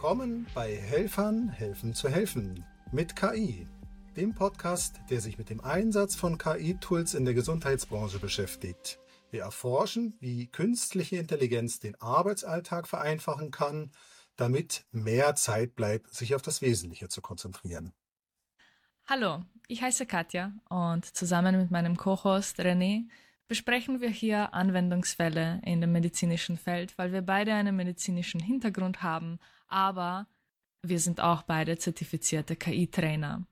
Willkommen bei Helfern helfen zu helfen mit KI, dem Podcast, der sich mit dem Einsatz von KI-Tools in der Gesundheitsbranche beschäftigt. Wir erforschen, wie künstliche Intelligenz den Arbeitsalltag vereinfachen kann, damit mehr Zeit bleibt, sich auf das Wesentliche zu konzentrieren. Hallo, ich heiße Katja und zusammen mit meinem Co-Host René besprechen wir hier Anwendungsfälle in dem medizinischen Feld, weil wir beide einen medizinischen Hintergrund haben, aber wir sind auch beide zertifizierte KI-Trainer.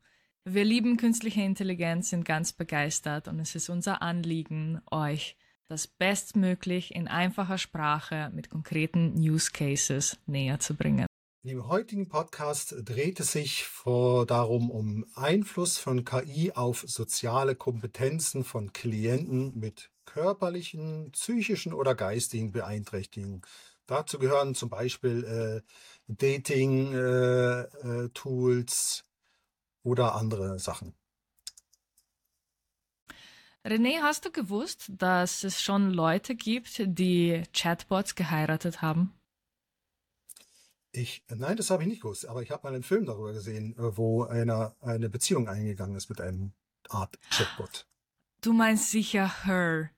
Wir lieben künstliche Intelligenz, sind ganz begeistert und es ist unser Anliegen, euch das bestmöglich in einfacher Sprache mit konkreten Use Cases näher zu bringen. Im heutigen Podcast dreht es sich vor darum um Einfluss von KI auf soziale Kompetenzen von Klienten mit körperlichen, psychischen oder geistigen Beeinträchtigungen. Dazu gehören zum Beispiel äh, Dating-Tools äh, äh, oder andere Sachen. René, hast du gewusst, dass es schon Leute gibt, die Chatbots geheiratet haben? Ich, nein, das habe ich nicht gewusst, aber ich habe mal einen Film darüber gesehen, äh, wo einer eine Beziehung eingegangen ist mit einem Art Chatbot. Du meinst sicher Her.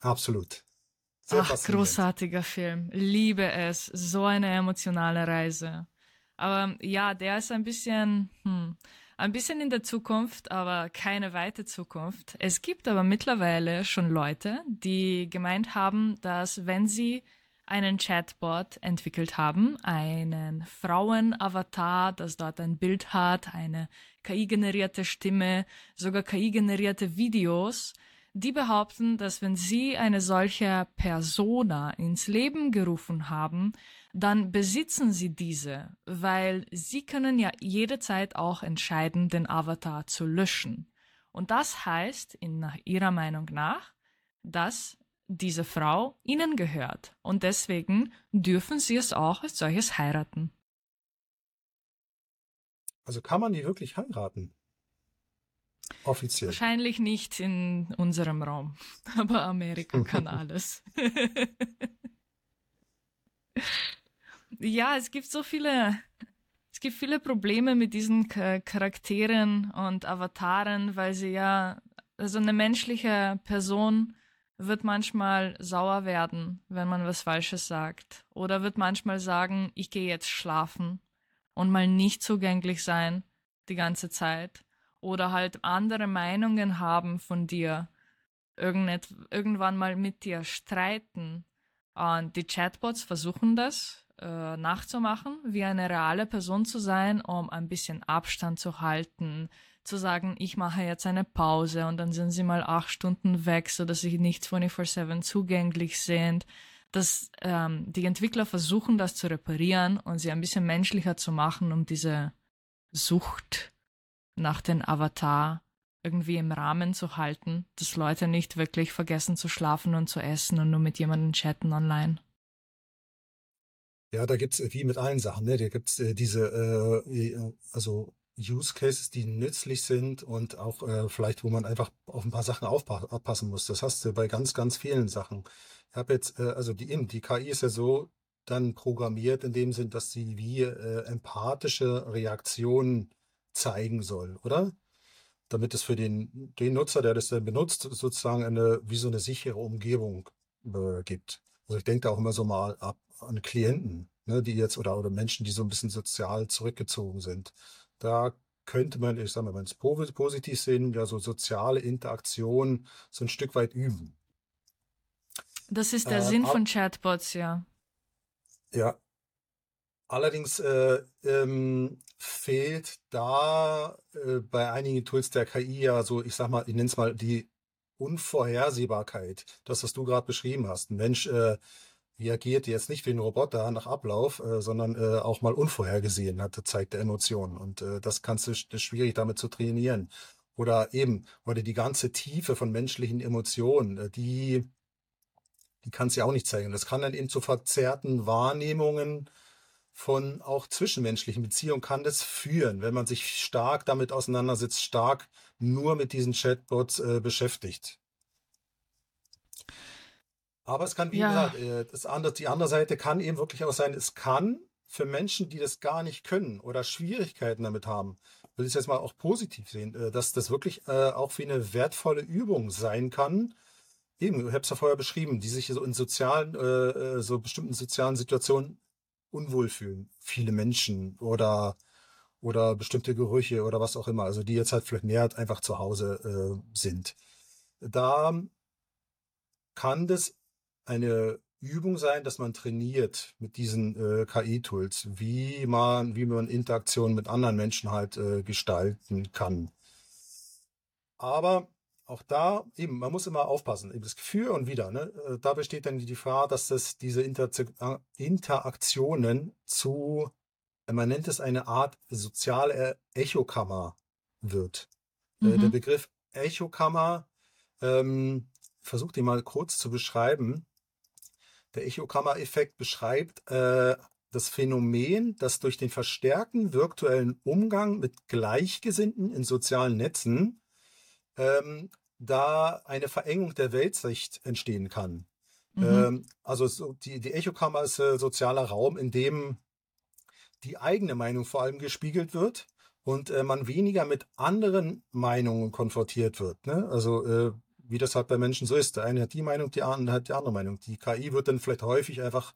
Absolut. Sehr Ach, großartiger Film. Liebe es. So eine emotionale Reise. Aber ja, der ist ein bisschen, hm, ein bisschen in der Zukunft, aber keine weite Zukunft. Es gibt aber mittlerweile schon Leute, die gemeint haben, dass wenn sie einen Chatbot entwickelt haben, einen Frauenavatar, das dort ein Bild hat, eine KI-generierte Stimme, sogar KI-generierte Videos, die behaupten, dass wenn sie eine solche Persona ins Leben gerufen haben, dann besitzen sie diese, weil sie können ja jederzeit auch entscheiden, den Avatar zu löschen. Und das heißt, in, nach ihrer Meinung nach, dass diese Frau ihnen gehört. Und deswegen dürfen sie es auch als solches heiraten. Also kann man die wirklich heiraten? Offiziell. Wahrscheinlich nicht in unserem Raum, aber Amerika kann alles. ja, es gibt so viele, es gibt viele Probleme mit diesen Charakteren und Avataren, weil sie ja, also eine menschliche Person wird manchmal sauer werden, wenn man was Falsches sagt. Oder wird manchmal sagen, ich gehe jetzt schlafen und mal nicht zugänglich sein die ganze Zeit oder halt andere Meinungen haben von dir, irgendet, irgendwann mal mit dir streiten. Und die Chatbots versuchen das äh, nachzumachen, wie eine reale Person zu sein, um ein bisschen Abstand zu halten, zu sagen, ich mache jetzt eine Pause und dann sind sie mal acht Stunden weg, so dass sie nicht 24/7 zugänglich sind. Dass ähm, die Entwickler versuchen, das zu reparieren und sie ein bisschen menschlicher zu machen, um diese Sucht nach den Avatar irgendwie im Rahmen zu halten, dass Leute nicht wirklich vergessen zu schlafen und zu essen und nur mit jemandem chatten online. Ja, da gibt's äh, wie mit allen Sachen, ne? Da gibt's äh, diese, äh, also Use Cases, die nützlich sind und auch äh, vielleicht, wo man einfach auf ein paar Sachen aufpassen muss. Das hast du bei ganz, ganz vielen Sachen. Ich habe jetzt, äh, also die, die KI ist ja so dann programmiert in dem Sinn, dass sie wie äh, empathische Reaktionen zeigen soll, oder? Damit es für den, den Nutzer, der das dann benutzt, sozusagen eine, wie so eine sichere Umgebung äh, gibt. Also ich denke da auch immer so mal ab an Klienten, ne, die jetzt oder, oder Menschen, die so ein bisschen sozial zurückgezogen sind. Da könnte man, ich sag mal, wenn es positiv sehen, ja so soziale Interaktion so ein Stück weit üben. Das ist der äh, Sinn von Chatbots, ja. Ja, Allerdings äh, ähm, fehlt da äh, bei einigen Tools der KI ja so, ich sag mal, ich nenne es mal die Unvorhersehbarkeit. Das, was du gerade beschrieben hast. Ein Mensch äh, reagiert jetzt nicht wie ein Roboter nach Ablauf, äh, sondern äh, auch mal unvorhergesehen hat, zeigt der Emotionen. Und äh, das kannst du das ist schwierig damit zu trainieren. Oder eben, oder die ganze Tiefe von menschlichen Emotionen, äh, die, die kannst du ja auch nicht zeigen. Das kann dann eben zu verzerrten Wahrnehmungen von auch zwischenmenschlichen Beziehungen kann das führen, wenn man sich stark damit auseinandersetzt, stark nur mit diesen Chatbots äh, beschäftigt. Aber es kann, wie ja. gesagt, äh, das andere, die andere Seite kann eben wirklich auch sein, es kann für Menschen, die das gar nicht können oder Schwierigkeiten damit haben, will ich jetzt mal auch positiv sehen, äh, dass das wirklich äh, auch wie eine wertvolle Übung sein kann. Eben, ich habe es ja vorher beschrieben, die sich so in sozialen, so bestimmten sozialen Situationen unwohl fühlen. Viele Menschen oder oder bestimmte Gerüche oder was auch immer, also die jetzt halt vielleicht mehr einfach zu Hause sind. Da kann das eine Übung sein, dass man trainiert mit diesen äh, KI-Tools, wie man, wie man Interaktionen mit anderen Menschen halt äh, gestalten kann. Aber auch da, eben, man muss immer aufpassen, eben das Gefühl und wieder, ne, äh, da besteht dann die Gefahr, dass das diese Inter Interaktionen zu, man nennt es eine Art soziale Echokammer wird. Mhm. Äh, der mhm. Begriff Echokammer, ähm, versucht ihn mal kurz zu beschreiben der Echokammer-Effekt beschreibt äh, das Phänomen, dass durch den verstärkten virtuellen Umgang mit Gleichgesinnten in sozialen Netzen ähm, da eine Verengung der Weltsicht entstehen kann. Mhm. Ähm, also so die, die Echokammer ist äh, sozialer Raum, in dem die eigene Meinung vor allem gespiegelt wird und äh, man weniger mit anderen Meinungen konfrontiert wird. Ne? Also äh, wie das halt bei Menschen so ist. Der eine hat die Meinung, die andere hat die andere Meinung. Die KI wird dann vielleicht häufig einfach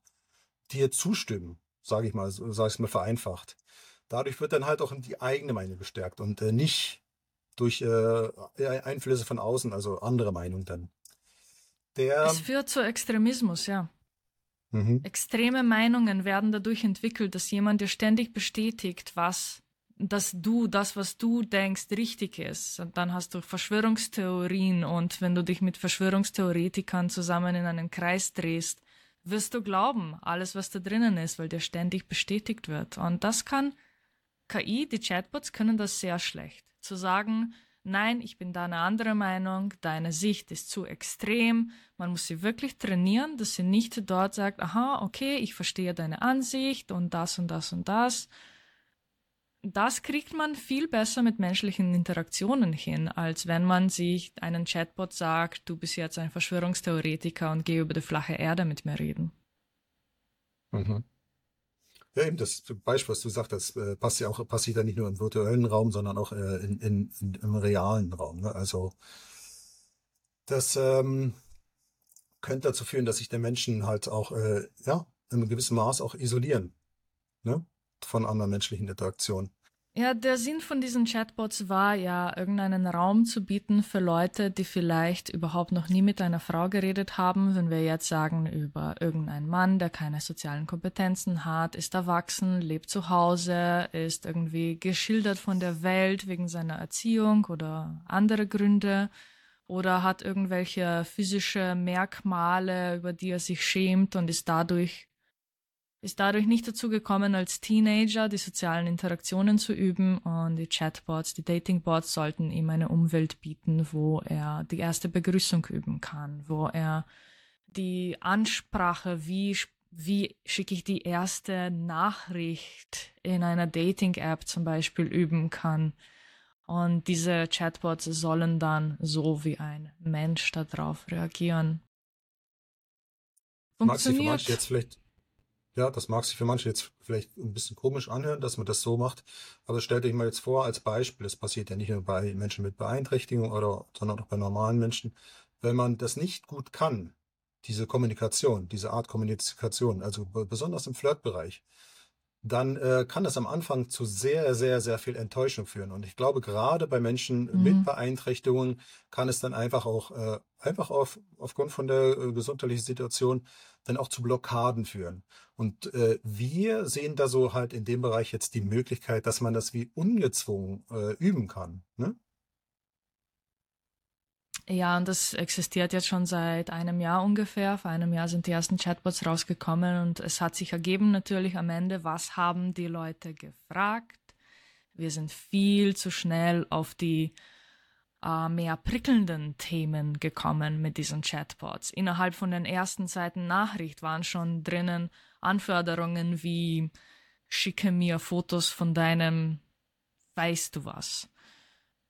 dir zustimmen, sage ich mal, sage ich mal vereinfacht. Dadurch wird dann halt auch die eigene Meinung gestärkt und äh, nicht durch äh, Einflüsse von außen, also andere Meinung dann. Der, es führt zu Extremismus, ja. Mhm. Extreme Meinungen werden dadurch entwickelt, dass jemand dir ständig bestätigt, was dass du das, was du denkst, richtig ist. Und dann hast du Verschwörungstheorien und wenn du dich mit Verschwörungstheoretikern zusammen in einen Kreis drehst, wirst du glauben, alles, was da drinnen ist, weil dir ständig bestätigt wird. Und das kann KI, die Chatbots können das sehr schlecht. Zu sagen, nein, ich bin da eine andere Meinung, deine Sicht ist zu extrem. Man muss sie wirklich trainieren, dass sie nicht dort sagt, aha, okay, ich verstehe deine Ansicht und das und das und das das kriegt man viel besser mit menschlichen Interaktionen hin, als wenn man sich einen Chatbot sagt, du bist jetzt ein Verschwörungstheoretiker und geh über die flache Erde mit mir reden. Mhm. Ja, eben das Beispiel, was du sagst, das äh, passt ja auch, passiert ja nicht nur im virtuellen Raum, sondern auch äh, in, in, in, im realen Raum. Ne? Also das ähm, könnte dazu führen, dass sich der Menschen halt auch äh, ja in gewissem Maß auch isolieren ne? von anderen menschlichen Interaktionen. Ja, der Sinn von diesen Chatbots war ja, irgendeinen Raum zu bieten für Leute, die vielleicht überhaupt noch nie mit einer Frau geredet haben. Wenn wir jetzt sagen über irgendeinen Mann, der keine sozialen Kompetenzen hat, ist erwachsen, lebt zu Hause, ist irgendwie geschildert von der Welt wegen seiner Erziehung oder andere Gründe oder hat irgendwelche physische Merkmale, über die er sich schämt und ist dadurch ist dadurch nicht dazu gekommen, als Teenager die sozialen Interaktionen zu üben und die Chatbots, die Datingbots sollten ihm eine Umwelt bieten, wo er die erste Begrüßung üben kann, wo er die Ansprache, wie, wie schicke ich die erste Nachricht in einer Dating-App zum Beispiel üben kann. Und diese Chatbots sollen dann so wie ein Mensch darauf reagieren. Funktioniert. Sich jetzt vielleicht ja, das mag sich für manche jetzt vielleicht ein bisschen komisch anhören, dass man das so macht. Aber stellt euch mal jetzt vor, als Beispiel, das passiert ja nicht nur bei Menschen mit Beeinträchtigung oder, sondern auch bei normalen Menschen. Wenn man das nicht gut kann, diese Kommunikation, diese Art Kommunikation, also besonders im Flirtbereich, dann äh, kann das am Anfang zu sehr, sehr, sehr viel Enttäuschung führen. Und ich glaube, gerade bei Menschen mhm. mit Beeinträchtigungen kann es dann einfach auch, äh, einfach auf, aufgrund von der äh, gesundheitlichen Situation dann auch zu Blockaden führen. Und äh, wir sehen da so halt in dem Bereich jetzt die Möglichkeit, dass man das wie ungezwungen äh, üben kann. Ne? Ja, und das existiert jetzt schon seit einem Jahr ungefähr. Vor einem Jahr sind die ersten Chatbots rausgekommen und es hat sich ergeben natürlich am Ende, was haben die Leute gefragt. Wir sind viel zu schnell auf die äh, mehr prickelnden Themen gekommen mit diesen Chatbots. Innerhalb von den ersten Seiten Nachricht waren schon drinnen Anforderungen wie schicke mir Fotos von deinem weißt du was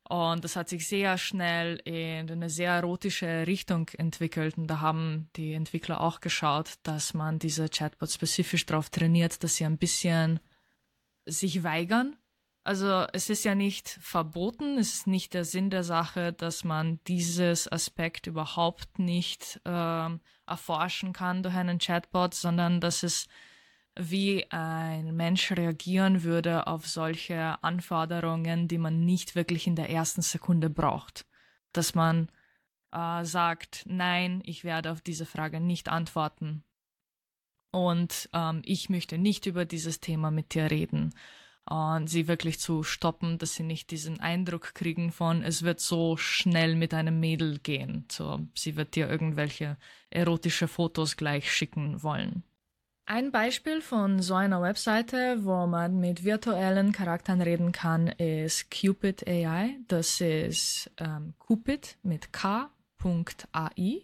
Und das hat sich sehr schnell in eine sehr erotische Richtung entwickelt. Und da haben die Entwickler auch geschaut, dass man diese Chatbots spezifisch darauf trainiert, dass sie ein bisschen sich weigern. Also es ist ja nicht verboten, es ist nicht der Sinn der Sache, dass man dieses Aspekt überhaupt nicht äh, erforschen kann durch einen Chatbot, sondern dass es wie ein Mensch reagieren würde auf solche Anforderungen, die man nicht wirklich in der ersten Sekunde braucht. Dass man äh, sagt, nein, ich werde auf diese Frage nicht antworten. Und ähm, ich möchte nicht über dieses Thema mit dir reden. Und sie wirklich zu stoppen, dass sie nicht diesen Eindruck kriegen von, es wird so schnell mit einem Mädel gehen. So, sie wird dir irgendwelche erotische Fotos gleich schicken wollen. Ein Beispiel von so einer Webseite, wo man mit virtuellen Charakteren reden kann, ist Cupid AI. Das ist ähm, Cupid mit k.ai.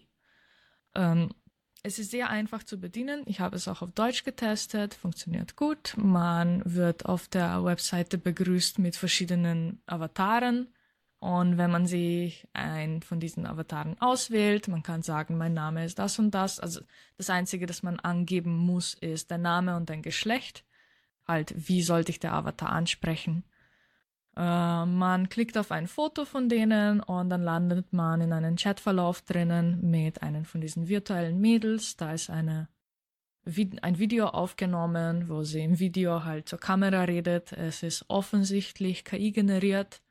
Ähm, es ist sehr einfach zu bedienen. Ich habe es auch auf Deutsch getestet, funktioniert gut. Man wird auf der Webseite begrüßt mit verschiedenen Avataren und wenn man sich einen von diesen Avataren auswählt, man kann sagen, mein Name ist das und das. Also das Einzige, das man angeben muss, ist der Name und dein Geschlecht. Halt, wie sollte ich der Avatar ansprechen? Äh, man klickt auf ein Foto von denen und dann landet man in einem Chatverlauf drinnen mit einem von diesen virtuellen Mädels. Da ist eine, ein Video aufgenommen, wo sie im Video halt zur Kamera redet. Es ist offensichtlich KI generiert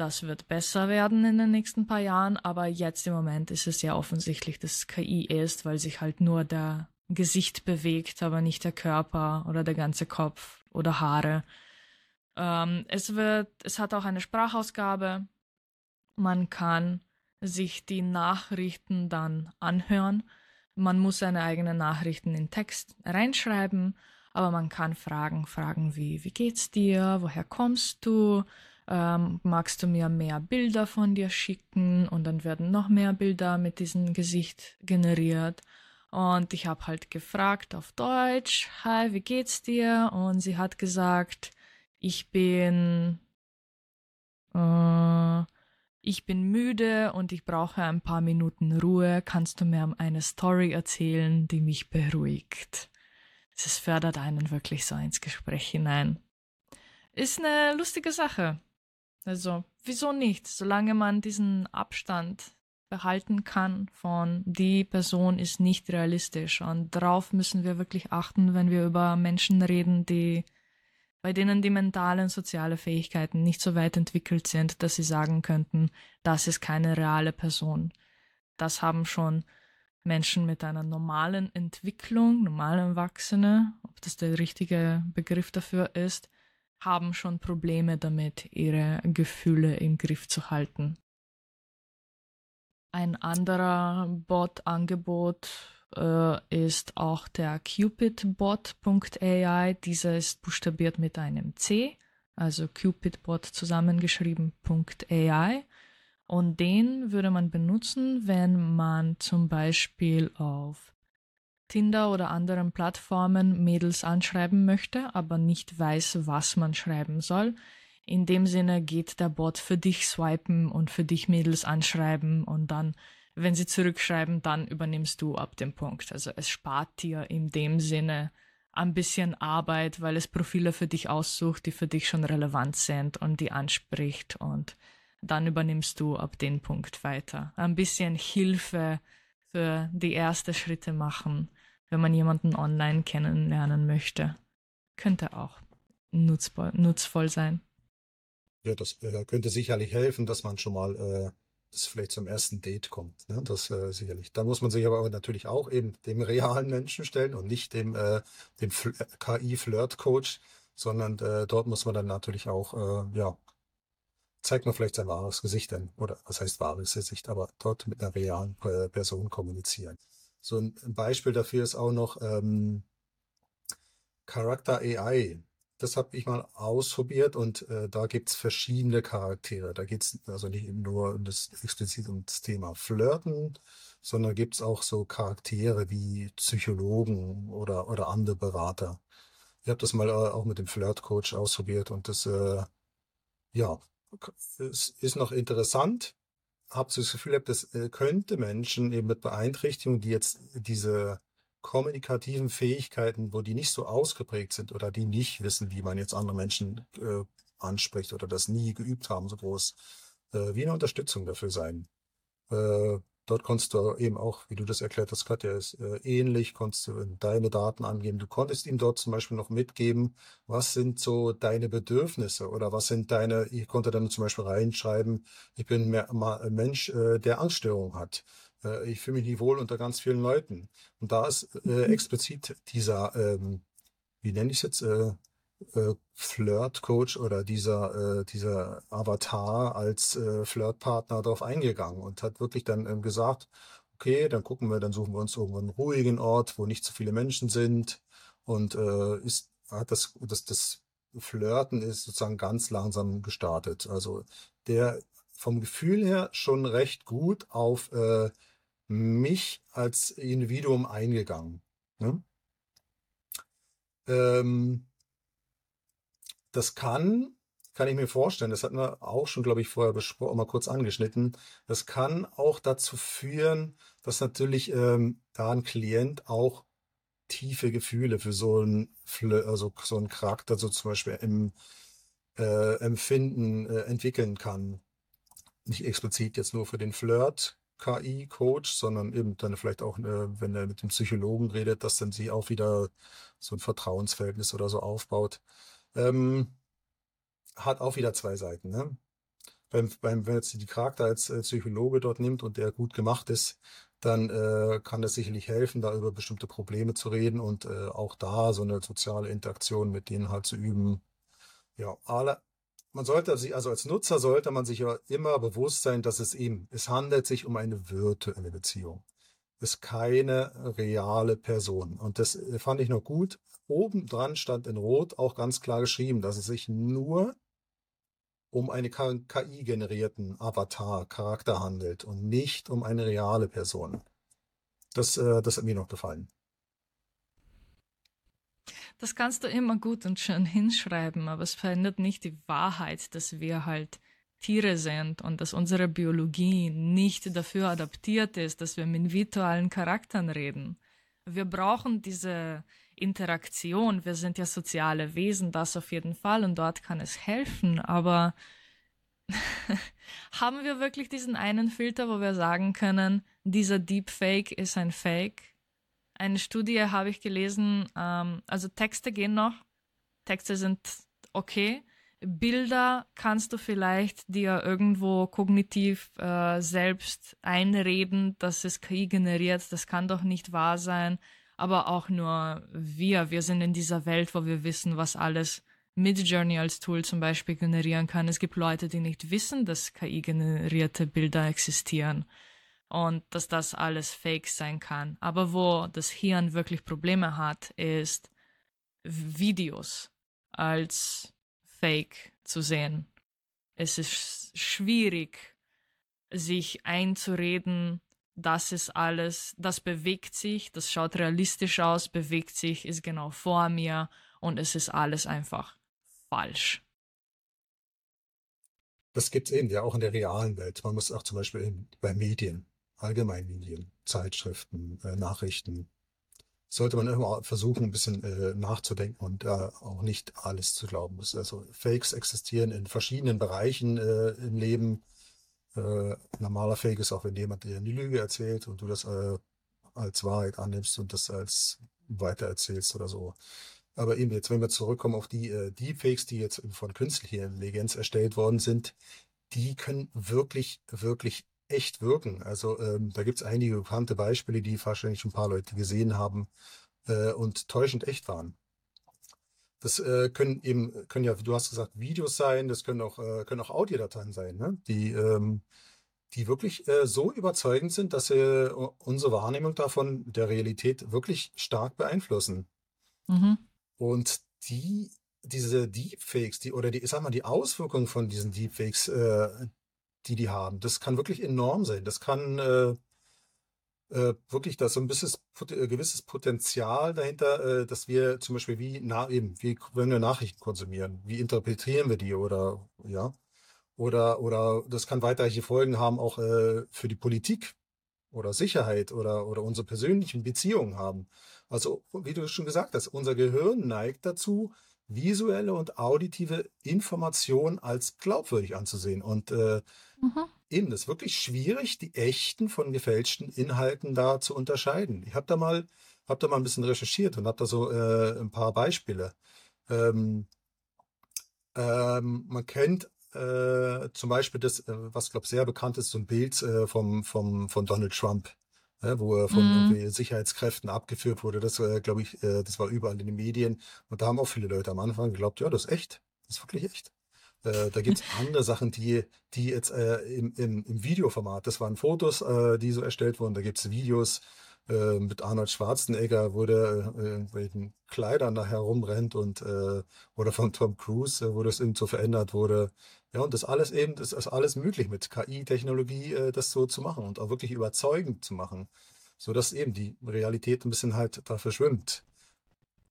das wird besser werden in den nächsten paar Jahren, aber jetzt im Moment ist es ja offensichtlich, dass KI ist, weil sich halt nur der Gesicht bewegt, aber nicht der Körper oder der ganze Kopf oder Haare. Ähm, es wird, es hat auch eine Sprachausgabe. Man kann sich die Nachrichten dann anhören. Man muss seine eigenen Nachrichten in Text reinschreiben, aber man kann Fragen fragen wie, wie geht's dir? Woher kommst du? Ähm, magst du mir mehr Bilder von dir schicken? Und dann werden noch mehr Bilder mit diesem Gesicht generiert. Und ich habe halt gefragt auf Deutsch, hi, wie geht's dir? Und sie hat gesagt, ich bin, äh, ich bin müde und ich brauche ein paar Minuten Ruhe. Kannst du mir eine Story erzählen, die mich beruhigt? Es fördert einen wirklich so ins Gespräch hinein. Ist eine lustige Sache. Also, wieso nicht? Solange man diesen Abstand behalten kann von die Person ist nicht realistisch. Und darauf müssen wir wirklich achten, wenn wir über Menschen reden, die bei denen die mentalen soziale Fähigkeiten nicht so weit entwickelt sind, dass sie sagen könnten, das ist keine reale Person. Das haben schon Menschen mit einer normalen Entwicklung, normalen Erwachsene, ob das der richtige Begriff dafür ist, haben schon Probleme damit, ihre Gefühle im Griff zu halten. Ein anderer Bot-Angebot äh, ist auch der cupidbot.ai. Dieser ist buchstabiert mit einem C, also cupidbot zusammengeschrieben.ai. Und den würde man benutzen, wenn man zum Beispiel auf Tinder oder anderen Plattformen Mädels anschreiben möchte, aber nicht weiß, was man schreiben soll. In dem Sinne geht der Bot für dich swipen und für dich Mädels anschreiben und dann, wenn sie zurückschreiben, dann übernimmst du ab dem Punkt. Also es spart dir in dem Sinne ein bisschen Arbeit, weil es Profile für dich aussucht, die für dich schon relevant sind und die anspricht und dann übernimmst du ab dem Punkt weiter. Ein bisschen Hilfe für die ersten Schritte machen wenn man jemanden online kennenlernen möchte. Könnte auch nutzvoll, nutzvoll sein. Ja, das äh, könnte sicherlich helfen, dass man schon mal äh, das vielleicht zum ersten Date kommt. Ne? Das äh, sicherlich. Da muss man sich aber natürlich auch eben dem realen Menschen stellen und nicht dem, äh, dem äh, KI-Flirt-Coach, sondern äh, dort muss man dann natürlich auch, ja, zeigt man vielleicht sein wahres Gesicht dann, oder was heißt wahres Gesicht, aber dort mit einer realen Person kommunizieren. So ein Beispiel dafür ist auch noch ähm, Charakter AI. Das habe ich mal ausprobiert und äh, da gibt's verschiedene Charaktere. Da geht's also nicht nur um das explizit um das Thema Flirten, sondern gibt's auch so Charaktere wie Psychologen oder, oder andere Berater. Ich habe das mal äh, auch mit dem Flirt-Coach ausprobiert und das, äh, ja, es ist noch interessant, habe so das Gefühl, das äh, könnte Menschen eben mit Beeinträchtigungen, die jetzt diese kommunikativen Fähigkeiten, wo die nicht so ausgeprägt sind oder die nicht wissen, wie man jetzt andere Menschen äh, anspricht oder das nie geübt haben, so groß, äh, wie eine Unterstützung dafür sein. Äh, dort konntest du eben auch, wie du das erklärt hast, Katja, ist äh, ähnlich, konntest du deine Daten angeben. Du konntest ihm dort zum Beispiel noch mitgeben, was sind so deine Bedürfnisse oder was sind deine, ich konnte dann zum Beispiel reinschreiben, ich bin mehr, mal ein Mensch, äh, der Angststörung hat. Äh, ich fühle mich nicht wohl unter ganz vielen Leuten. Und da ist äh, mhm. explizit dieser, ähm, wie nenne ich es jetzt, äh, Flirt-Coach oder dieser, äh, dieser Avatar als äh, Flirtpartner darauf eingegangen und hat wirklich dann ähm, gesagt, okay, dann gucken wir, dann suchen wir uns irgendwo einen ruhigen Ort, wo nicht so viele Menschen sind und äh, ist, hat das, das, das Flirten ist sozusagen ganz langsam gestartet. Also der vom Gefühl her schon recht gut auf äh, mich als Individuum eingegangen. Ne? Ähm, das kann, kann ich mir vorstellen, das hatten wir auch schon, glaube ich, vorher besprochen, mal kurz angeschnitten, das kann auch dazu führen, dass natürlich ähm, da ein Klient auch tiefe Gefühle für so ein, also so einen Charakter, so zum Beispiel im äh, Empfinden äh, entwickeln kann. Nicht explizit jetzt nur für den Flirt, KI-Coach, sondern eben dann vielleicht auch, äh, wenn er mit dem Psychologen redet, dass dann sie auch wieder so ein Vertrauensverhältnis oder so aufbaut. Ähm, hat auch wieder zwei Seiten. Ne? Beim, beim, wenn jetzt die Charakter als äh, Psychologe dort nimmt und der gut gemacht ist, dann äh, kann das sicherlich helfen, da über bestimmte Probleme zu reden und äh, auch da so eine soziale Interaktion mit denen halt zu üben. Ja, alle, man sollte sich, also als Nutzer sollte man sich ja immer bewusst sein, dass es eben, es handelt sich um eine virtuelle Beziehung. Ist keine reale Person. Und das äh, fand ich noch gut oben dran stand in Rot auch ganz klar geschrieben, dass es sich nur um einen KI-generierten Avatar, Charakter handelt und nicht um eine reale Person. Das, äh, das hat mir noch gefallen. Das kannst du immer gut und schön hinschreiben, aber es verändert nicht die Wahrheit, dass wir halt Tiere sind und dass unsere Biologie nicht dafür adaptiert ist, dass wir mit virtuellen Charakteren reden. Wir brauchen diese Interaktion. Wir sind ja soziale Wesen, das auf jeden Fall und dort kann es helfen, aber haben wir wirklich diesen einen Filter, wo wir sagen können, dieser Deepfake ist ein Fake? Eine Studie habe ich gelesen, ähm, also Texte gehen noch, Texte sind okay, Bilder kannst du vielleicht dir irgendwo kognitiv äh, selbst einreden, dass es KI generiert, das kann doch nicht wahr sein aber auch nur wir. Wir sind in dieser Welt, wo wir wissen, was alles Midjourney als Tool zum Beispiel generieren kann. Es gibt Leute, die nicht wissen, dass KI-generierte Bilder existieren und dass das alles Fake sein kann. Aber wo das Hirn wirklich Probleme hat, ist Videos als Fake zu sehen. Es ist schwierig, sich einzureden, das ist alles, das bewegt sich, das schaut realistisch aus, bewegt sich, ist genau vor mir und es ist alles einfach falsch. Das gibt es eben ja auch in der realen Welt. Man muss auch zum Beispiel bei Medien, Allgemeinmedien, Zeitschriften, äh, Nachrichten, sollte man immer versuchen, ein bisschen äh, nachzudenken und äh, auch nicht alles zu glauben. Also Fakes existieren in verschiedenen Bereichen äh, im Leben äh, normaler Fake ist auch, wenn jemand dir eine Lüge erzählt und du das äh, als Wahrheit annimmst und das als weitererzählst oder so. Aber eben jetzt, wenn wir zurückkommen auf die äh, Deepfakes, die jetzt von künstlicher Intelligenz erstellt worden sind, die können wirklich, wirklich echt wirken. Also ähm, da gibt es einige bekannte Beispiele, die wahrscheinlich schon ein paar Leute gesehen haben äh, und täuschend echt waren. Das äh, können eben, können ja, du hast gesagt, Videos sein, das können auch, äh, können auch Audiodateien sein, ne? die, ähm, die wirklich äh, so überzeugend sind, dass sie unsere Wahrnehmung davon, der Realität, wirklich stark beeinflussen. Mhm. Und die, diese Deepfakes, die, oder die, ich sag mal, die Auswirkungen von diesen Deepfakes, äh, die die haben, das kann wirklich enorm sein. Das kann äh, äh, wirklich da so ein bisschen äh, gewisses Potenzial dahinter, äh, dass wir zum Beispiel wie, na, eben, wie, wenn wir Nachrichten konsumieren, wie interpretieren wir die oder, ja. Oder, oder das kann weiterreiche Folgen haben, auch äh, für die Politik oder Sicherheit oder, oder unsere persönlichen Beziehungen haben. Also, wie du schon gesagt hast, unser Gehirn neigt dazu, visuelle und auditive Informationen als glaubwürdig anzusehen. Und äh, mhm. eben, das ist wirklich schwierig, die echten von gefälschten Inhalten da zu unterscheiden. Ich habe da mal, habe da mal ein bisschen recherchiert und habe da so äh, ein paar Beispiele. Ähm, ähm, man kennt äh, zum Beispiel das, äh, was glaube sehr bekannt ist, so ein Bild äh, vom, vom, von Donald Trump ne, wo er von mhm. Sicherheitskräften abgeführt wurde. Das, äh, glaube ich, äh, das war überall in den Medien. Und da haben auch viele Leute am Anfang geglaubt, ja, das ist echt. Das ist wirklich echt. Äh, da gibt es andere Sachen, die, die jetzt äh, im, im, im Videoformat, das waren Fotos, die so erstellt wurden, da gibt es Videos mit Arnold Schwarzenegger, wo der äh, irgendwelchen Kleidern da herumrennt und oder von Tom Cruise, wo das eben so verändert wurde. Ja, und das alles eben, das ist alles möglich mit KI-Technologie, äh, das so zu machen und auch wirklich überzeugend zu machen, so dass eben die Realität ein bisschen halt da verschwimmt.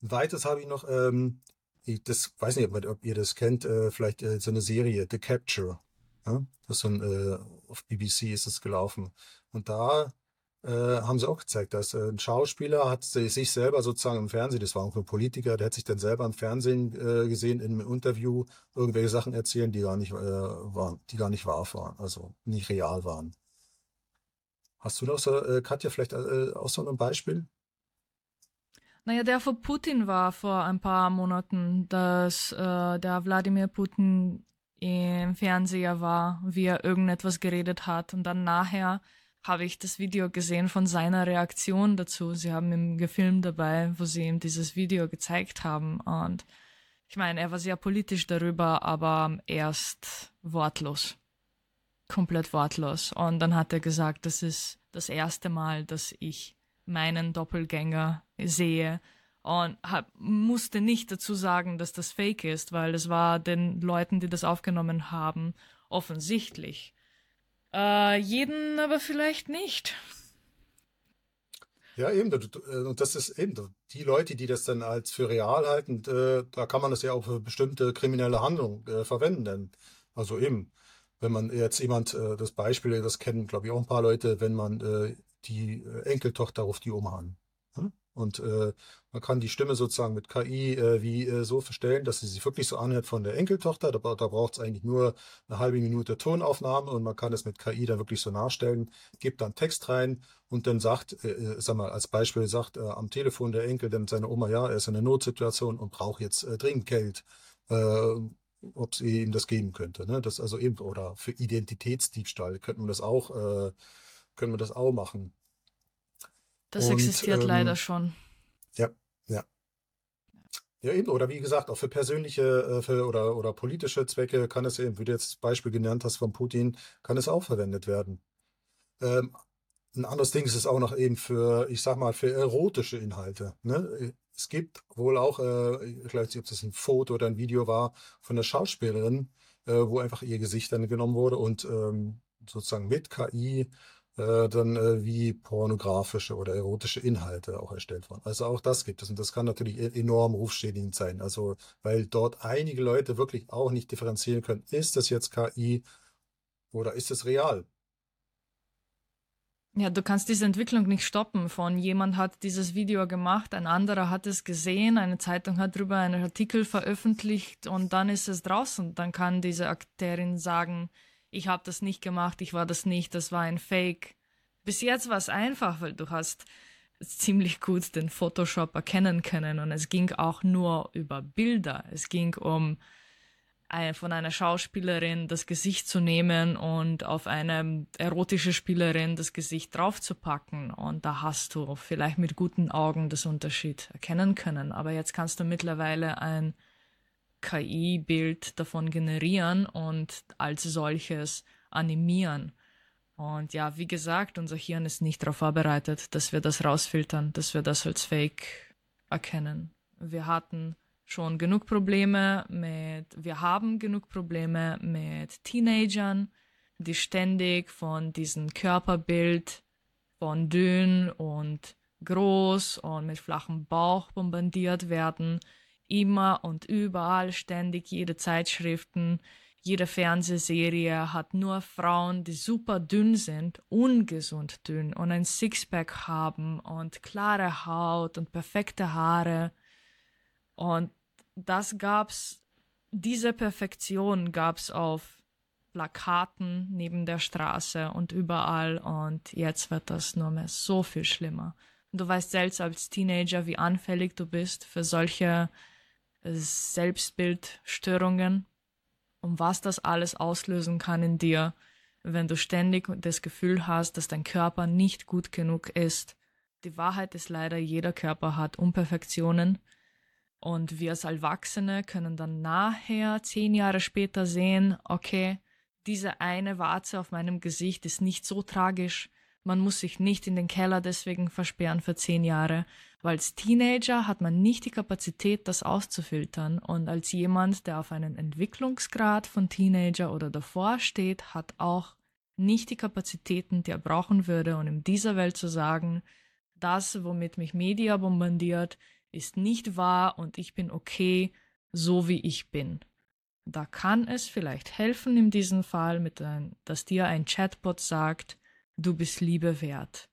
Weiters habe ich noch, ähm, ich das weiß nicht, ob, ihr das kennt, äh, vielleicht äh, so eine Serie, The Capture. Ja? Das ist so ein, äh, auf BBC ist es gelaufen. Und da haben sie auch gezeigt, dass äh, ein Schauspieler hat sich selber sozusagen im Fernsehen, das war auch ein Politiker, der hat sich dann selber im Fernsehen äh, gesehen, in einem Interview irgendwelche Sachen erzählen, die gar nicht äh, waren, die gar nicht wahr waren, also nicht real waren. Hast du noch so, äh, Katja, vielleicht äh, auch so ein Beispiel? Naja, der von Putin war vor ein paar Monaten, dass äh, der Wladimir Putin im Fernseher war, wie er irgendetwas geredet hat und dann nachher habe ich das Video gesehen von seiner Reaktion dazu. Sie haben ihm gefilmt dabei, wo sie ihm dieses Video gezeigt haben. Und ich meine, er war sehr politisch darüber, aber erst wortlos. Komplett wortlos. Und dann hat er gesagt, das ist das erste Mal, dass ich meinen Doppelgänger sehe. Und hab, musste nicht dazu sagen, dass das fake ist, weil es war den Leuten, die das aufgenommen haben, offensichtlich. Äh, jeden aber vielleicht nicht. Ja, eben. Äh, und das ist eben die Leute, die das dann als für real halten, äh, da kann man das ja auch für bestimmte kriminelle Handlungen äh, verwenden. Also eben, wenn man jetzt jemand, das Beispiel, das kennen, glaube ich, auch ein paar Leute, wenn man die Enkeltochter ruft die Oma an. Und äh, man kann die Stimme sozusagen mit KI äh, wie äh, so verstellen, dass sie sich wirklich so anhört von der Enkeltochter. Da, da braucht es eigentlich nur eine halbe Minute Tonaufnahme und man kann es mit KI dann wirklich so nachstellen, gibt dann Text rein und dann sagt, äh, äh, sag mal, als Beispiel sagt äh, am Telefon der Enkel dann seine Oma, ja, er ist in einer Notsituation und braucht jetzt äh, dringend Geld. Ob sie ihm das geben könnte. Ne? Das also eben, oder für Identitätsdiebstahl könnten wir das auch, äh, können wir das auch machen. Das und, existiert ähm, leider schon. Ja, ja. Ja, eben, oder wie gesagt, auch für persönliche äh, für, oder, oder politische Zwecke kann es eben, wie du jetzt das Beispiel genannt hast von Putin, kann es auch verwendet werden. Ähm, ein anderes Ding ist es auch noch eben für, ich sag mal, für erotische Inhalte. Ne? Es gibt wohl auch, äh, ich weiß nicht, ob das ein Foto oder ein Video war, von der Schauspielerin, äh, wo einfach ihr Gesicht dann genommen wurde und ähm, sozusagen mit KI äh, dann äh, wie pornografische oder erotische Inhalte auch erstellt worden. Also auch das gibt es und das kann natürlich e-, enorm rufschädigend sein. Also weil dort einige Leute wirklich auch nicht differenzieren können, ist das jetzt KI oder ist es real? Ja, du kannst diese Entwicklung nicht stoppen. Von jemand hat dieses Video gemacht, ein anderer hat es gesehen, eine Zeitung hat darüber einen Artikel veröffentlicht und dann ist es draußen. Dann kann diese Akterin sagen, ich habe das nicht gemacht, ich war das nicht, das war ein Fake. Bis jetzt war es einfach, weil du hast ziemlich gut den Photoshop erkennen können und es ging auch nur über Bilder. Es ging um ein, von einer Schauspielerin das Gesicht zu nehmen und auf eine erotische Spielerin das Gesicht draufzupacken. Und da hast du vielleicht mit guten Augen das Unterschied erkennen können. Aber jetzt kannst du mittlerweile ein KI-Bild davon generieren und als solches animieren. Und ja, wie gesagt, unser Hirn ist nicht darauf vorbereitet, dass wir das rausfiltern, dass wir das als Fake erkennen. Wir hatten schon genug Probleme mit, wir haben genug Probleme mit Teenagern, die ständig von diesem Körperbild von dünn und groß und mit flachem Bauch bombardiert werden immer und überall ständig jede Zeitschriften, jede Fernsehserie hat nur Frauen, die super dünn sind, ungesund dünn und ein Sixpack haben und klare Haut und perfekte Haare. Und das gab's, diese Perfektion gab's auf Plakaten neben der Straße und überall und jetzt wird das nur mehr so viel schlimmer. Du weißt selbst als Teenager, wie anfällig du bist für solche Selbstbildstörungen um was das alles auslösen kann in dir, wenn du ständig das Gefühl hast, dass dein Körper nicht gut genug ist. Die Wahrheit ist leider, jeder Körper hat Unperfektionen. Und wir als Erwachsene können dann nachher, zehn Jahre später sehen, okay, diese eine Warze auf meinem Gesicht ist nicht so tragisch. Man muss sich nicht in den Keller deswegen versperren für zehn Jahre, weil als Teenager hat man nicht die Kapazität, das auszufiltern. Und als jemand, der auf einen Entwicklungsgrad von Teenager oder davor steht, hat auch nicht die Kapazitäten, die er brauchen würde, um in dieser Welt zu sagen, das, womit mich Media bombardiert, ist nicht wahr und ich bin okay, so wie ich bin. Da kann es vielleicht helfen in diesem Fall, ein, dass dir ein Chatbot sagt, du bist Liebe wert,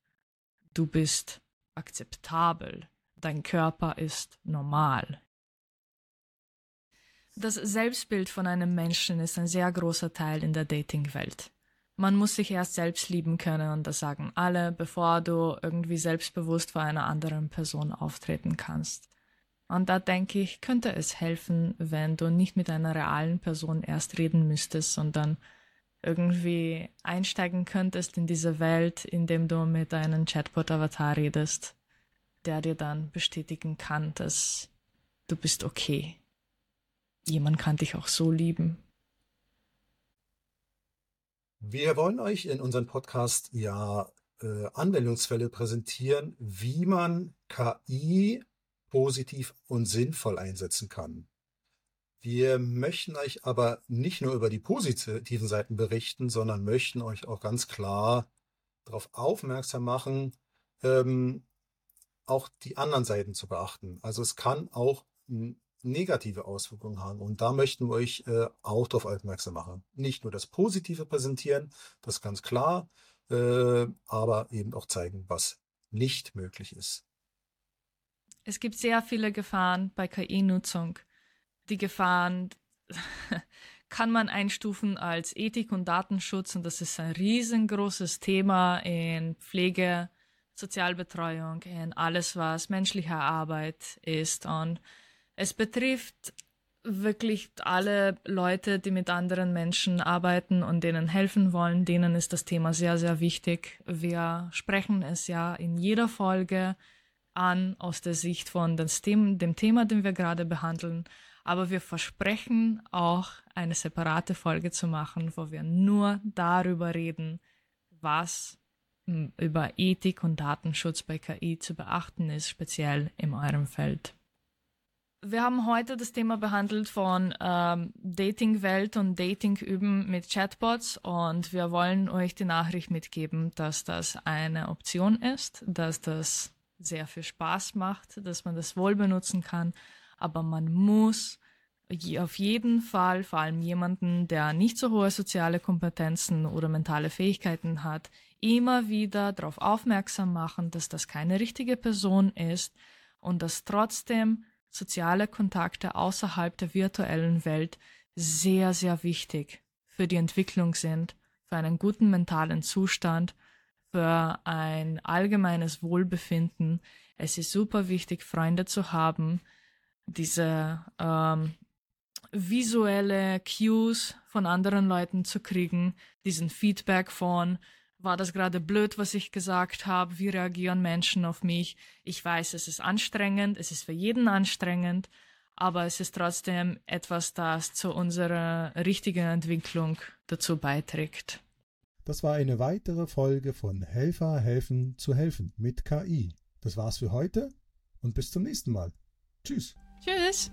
du bist akzeptabel, dein Körper ist normal. Das Selbstbild von einem Menschen ist ein sehr großer Teil in der Dating-Welt. Man muss sich erst selbst lieben können und das sagen alle, bevor du irgendwie selbstbewusst vor einer anderen Person auftreten kannst. Und da denke ich, könnte es helfen, wenn du nicht mit einer realen Person erst reden müsstest, sondern irgendwie einsteigen könntest in diese Welt, indem du mit einem Chatbot-Avatar redest, der dir dann bestätigen kann, dass du bist okay. Jemand kann dich auch so lieben. Wir wollen euch in unserem Podcast ja äh, Anwendungsfälle präsentieren, wie man KI positiv und sinnvoll einsetzen kann. Wir möchten euch aber nicht nur über die positiven Seiten berichten, sondern möchten euch auch ganz klar darauf aufmerksam machen, ähm, auch die anderen Seiten zu beachten. Also es kann auch negative Auswirkungen haben. Und da möchten wir euch äh, auch darauf aufmerksam machen. Nicht nur das Positive präsentieren, das ganz klar, äh, aber eben auch zeigen, was nicht möglich ist. Es gibt sehr viele Gefahren bei KI-Nutzung die Gefahren kann man einstufen als Ethik und Datenschutz und das ist ein riesengroßes Thema in Pflege, Sozialbetreuung, in alles, was menschliche Arbeit ist und es betrifft wirklich alle Leute, die mit anderen Menschen arbeiten und denen helfen wollen, denen ist das Thema sehr, sehr wichtig. Wir sprechen es ja in jeder Folge an aus der Sicht von dem Thema, den wir gerade behandeln. Aber wir versprechen auch eine separate Folge zu machen, wo wir nur darüber reden, was hm, über Ethik und Datenschutz bei KI zu beachten ist, speziell in eurem Feld. Wir haben heute das Thema behandelt von ähm, Dating-Welt und Dating-Üben mit Chatbots und wir wollen euch die Nachricht mitgeben, dass das eine Option ist, dass das sehr viel Spaß macht, dass man das wohl benutzen kann aber man muss auf jeden Fall, vor allem jemanden, der nicht so hohe soziale Kompetenzen oder mentale Fähigkeiten hat, immer wieder darauf aufmerksam machen, dass das keine richtige Person ist und dass trotzdem soziale Kontakte außerhalb der virtuellen Welt sehr, sehr wichtig für die Entwicklung sind, für einen guten mentalen Zustand, für ein allgemeines Wohlbefinden. Es ist super wichtig, Freunde zu haben, diese ähm, visuelle Cues von anderen Leuten zu kriegen, diesen Feedback von, war das gerade blöd, was ich gesagt habe, wie reagieren Menschen auf mich. Ich weiß, es ist anstrengend, es ist für jeden anstrengend, aber es ist trotzdem etwas, das zu unserer richtigen Entwicklung dazu beiträgt. Das war eine weitere Folge von Helfer helfen zu helfen mit KI. Das war's für heute und bis zum nächsten Mal. Tschüss. Tschüss.